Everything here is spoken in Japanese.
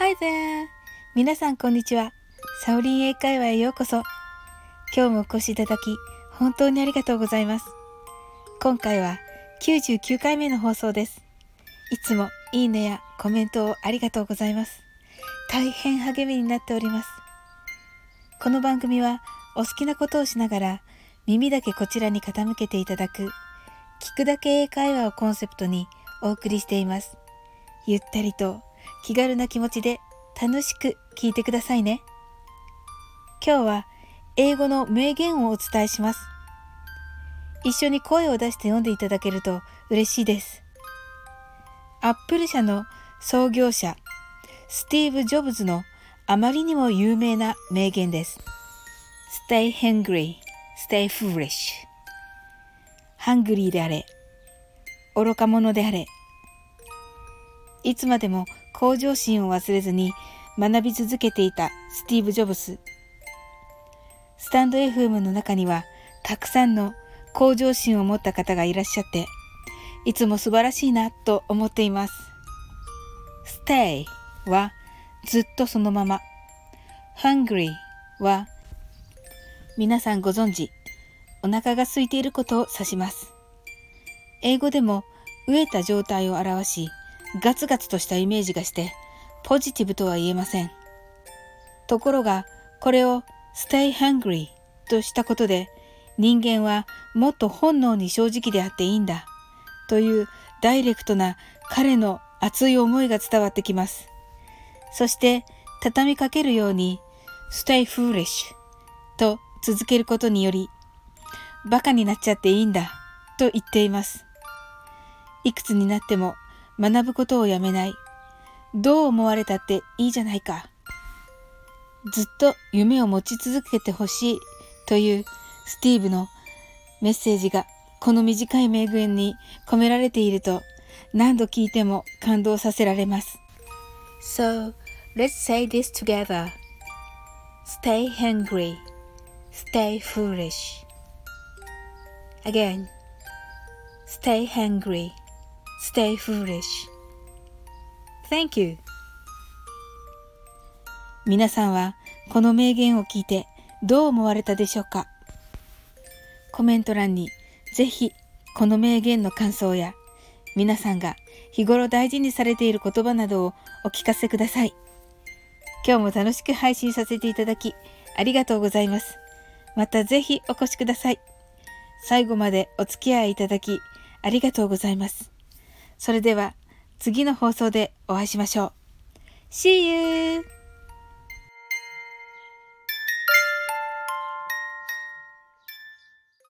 Hi there! 皆さんこんにちは。サオリン英会話へようこそ。今日もお越しいただき、本当にありがとうございます。今回は99回目の放送です。いつもいいねやコメントをありがとうございます。大変励みになっております。この番組はお好きなことをしながら耳だけこちらに傾けていただく聞くだけ英会話をコンセプトにお送りしています。ゆったりと気軽な気持ちで楽しく聞いてくださいね。今日は英語の名言をお伝えします。一緒に声を出して読んでいただけると嬉しいです。アップル社の創業者、スティーブ・ジョブズのあまりにも有名な名言です。Stay hungry, stay foolish. ハングリーであれ、愚か者であれ、いつまでも向上心を忘れずに学び続けていたスティーブ・ジョブス。スタンド FM の中にはたくさんの向上心を持った方がいらっしゃって、いつも素晴らしいなと思っています。stay はずっとそのまま。hungry は皆さんご存知、お腹が空いていることを指します。英語でも飢えた状態を表し、ガツガツとしたイメージがして、ポジティブとは言えません。ところが、これを stay hungry としたことで、人間はもっと本能に正直であっていいんだ、というダイレクトな彼の熱い思いが伝わってきます。そして、畳みかけるように、stay foolish と続けることにより、バカになっちゃっていいんだ、と言っています。いくつになっても学ぶことをやめない。どう思われたっていいじゃないか。ずっと夢を持ち続けてほしいというスティーブのメッセージがこの短い名言に込められていると何度聞いても感動させられます。So, let's say this together. Stay hungry. Stay foolish. Again. Stay hungry. Stay foolish. Thank you. 皆さんはこの名言を聞いてどう思われたでしょうか？コメント欄にぜひこの名言の感想や皆さんが日頃大事にされている言葉などをお聞かせください。今日も楽しく配信させていただきありがとうございます。またぜひお越しください。最後までお付き合いいただきありがとうございます。それでは次の放送でお会いしましょう。See you!